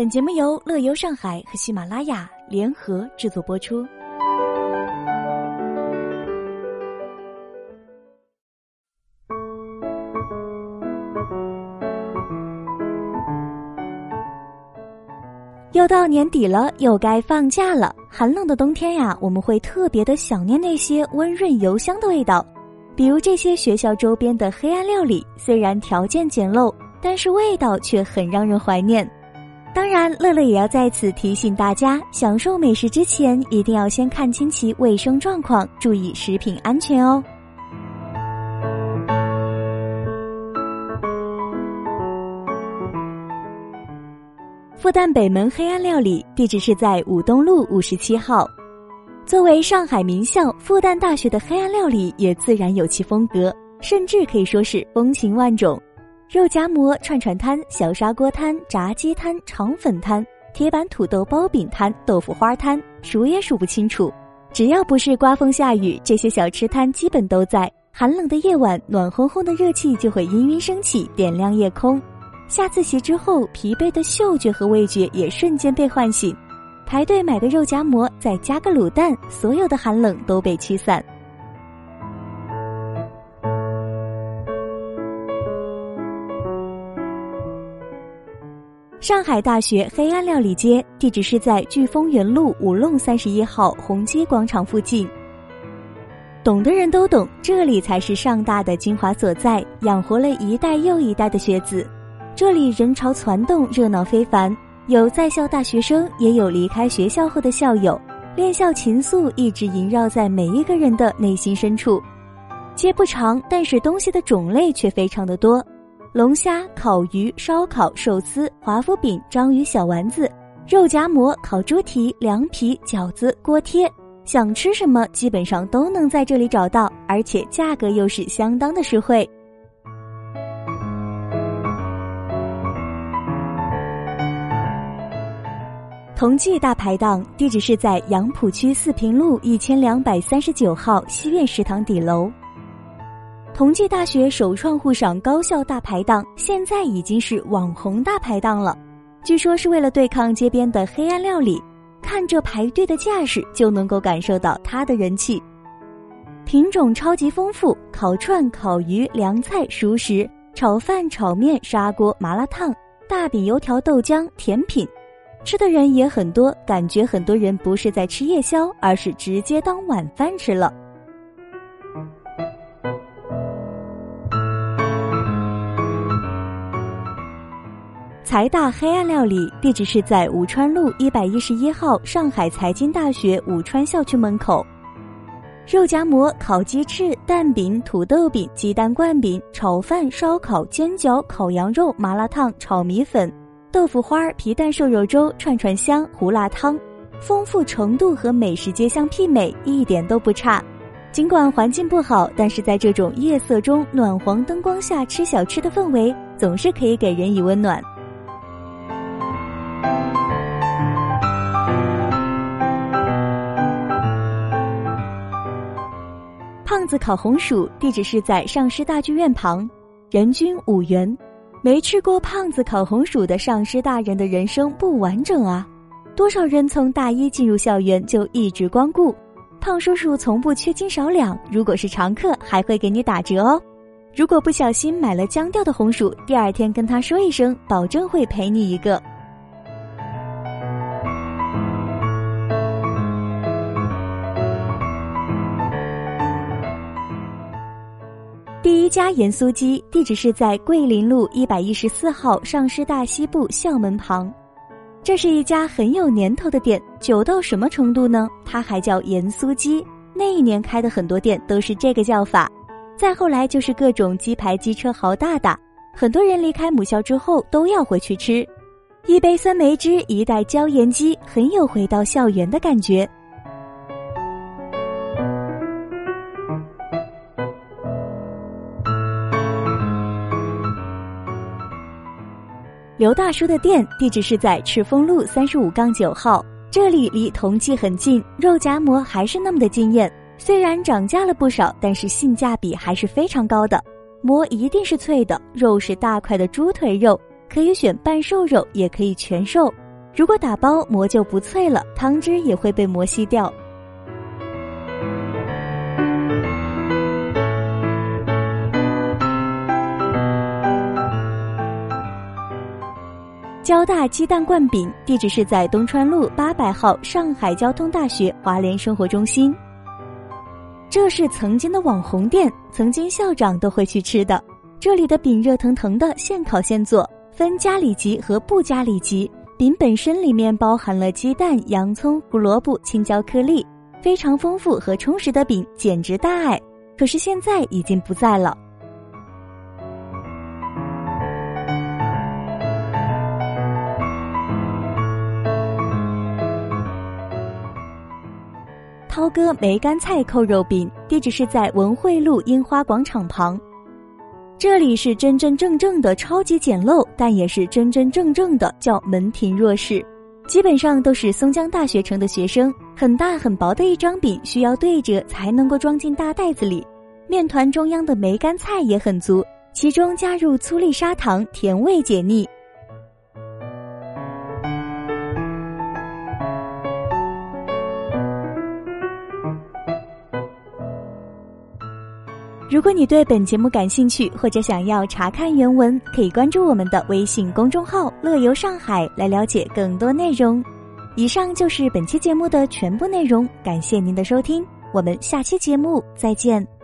本节目由乐游上海和喜马拉雅联合制作播出。又到年底了，又该放假了。寒冷的冬天呀，我们会特别的想念那些温润油香的味道，比如这些学校周边的黑暗料理，虽然条件简陋，但是味道却很让人怀念。当然，乐乐也要在此提醒大家，享受美食之前，一定要先看清其卫生状况，注意食品安全哦。复旦北门黑暗料理地址是在武东路五十七号。作为上海名校，复旦大学的黑暗料理也自然有其风格，甚至可以说是风情万种。肉夹馍、串串摊、小砂锅摊、炸鸡摊、肠粉摊、铁板土豆包饼摊、豆腐花摊，数也数不清楚。只要不是刮风下雨，这些小吃摊基本都在。寒冷的夜晚，暖烘烘的热气就会氤氲升起，点亮夜空。下自习之后，疲惫的嗅觉和味觉也瞬间被唤醒。排队买个肉夹馍，再加个卤蛋，所有的寒冷都被驱散。上海大学黑暗料理街地址是在飓风园路五弄三十一号宏基广场附近。懂的人都懂，这里才是上大的精华所在，养活了一代又一代的学子。这里人潮攒动，热闹非凡，有在校大学生，也有离开学校后的校友，恋校情愫一直萦绕在每一个人的内心深处。街不长，但是东西的种类却非常的多：龙虾、烤鱼、烧烤、寿司、华夫饼、章鱼小丸子、肉夹馍、烤猪蹄、凉皮、饺子、锅贴，想吃什么基本上都能在这里找到，而且价格又是相当的实惠。同济大排档地址是在杨浦区四平路一千两百三十九号西苑食堂底楼。同济大学首创沪上高校大排档，现在已经是网红大排档了。据说是为了对抗街边的黑暗料理，看这排队的架势就能够感受到它的人气。品种超级丰富，烤串、烤鱼、凉菜、熟食、炒饭、炒面、砂锅、麻辣烫、大饼、油条、豆浆、甜品。吃的人也很多，感觉很多人不是在吃夜宵，而是直接当晚饭吃了。财大黑暗料理地址是在武川路一百一十一号上海财经大学武川校区门口。肉夹馍、烤鸡翅、蛋饼、土豆饼、鸡蛋灌饼、炒饭、烧烤、煎饺、烤羊肉、麻辣烫、炒米粉。豆腐花、皮蛋瘦肉粥、串串香、胡辣汤，丰富程度和美食街相媲美，一点都不差。尽管环境不好，但是在这种夜色中、暖黄灯光下吃小吃的氛围，总是可以给人以温暖。胖子烤红薯地址是在上师大剧院旁，人均五元。没吃过胖子烤红薯的上师大人的人生不完整啊！多少人从大一进入校园就一直光顾，胖叔叔从不缺斤少两，如果是常客还会给你打折哦。如果不小心买了僵掉的红薯，第二天跟他说一声，保证会赔你一个。家盐酥鸡地址是在桂林路一百一十四号上师大西部校门旁，这是一家很有年头的店，久到什么程度呢？它还叫盐酥鸡。那一年开的很多店都是这个叫法，再后来就是各种鸡排、鸡车、豪大大，很多人离开母校之后都要回去吃。一杯酸梅汁，一袋椒盐鸡，很有回到校园的感觉。刘大叔的店地址是在赤峰路三十五杠九号，这里离同济很近，肉夹馍还是那么的惊艳。虽然涨价了不少，但是性价比还是非常高的。馍一定是脆的，肉是大块的猪腿肉，可以选半瘦肉，也可以全瘦。如果打包馍就不脆了，汤汁也会被馍吸掉。交大鸡蛋灌饼地址是在东川路八百号上海交通大学华联生活中心。这是曾经的网红店，曾经校长都会去吃的。这里的饼热腾腾的，现烤现做，分加里脊和不加里脊。饼本身里面包含了鸡蛋、洋葱、胡萝卜、青椒颗粒，非常丰富和充实的饼，简直大爱。可是现在已经不在了。哥梅干菜扣肉饼，地址是在文汇路樱花广场旁。这里是真真正正的超级简陋，但也是真真正正的叫门庭若市。基本上都是松江大学城的学生。很大很薄的一张饼，需要对折才能够装进大袋子里。面团中央的梅干菜也很足，其中加入粗粒砂糖，甜味解腻。如果你对本节目感兴趣，或者想要查看原文，可以关注我们的微信公众号“乐游上海”来了解更多内容。以上就是本期节目的全部内容，感谢您的收听，我们下期节目再见。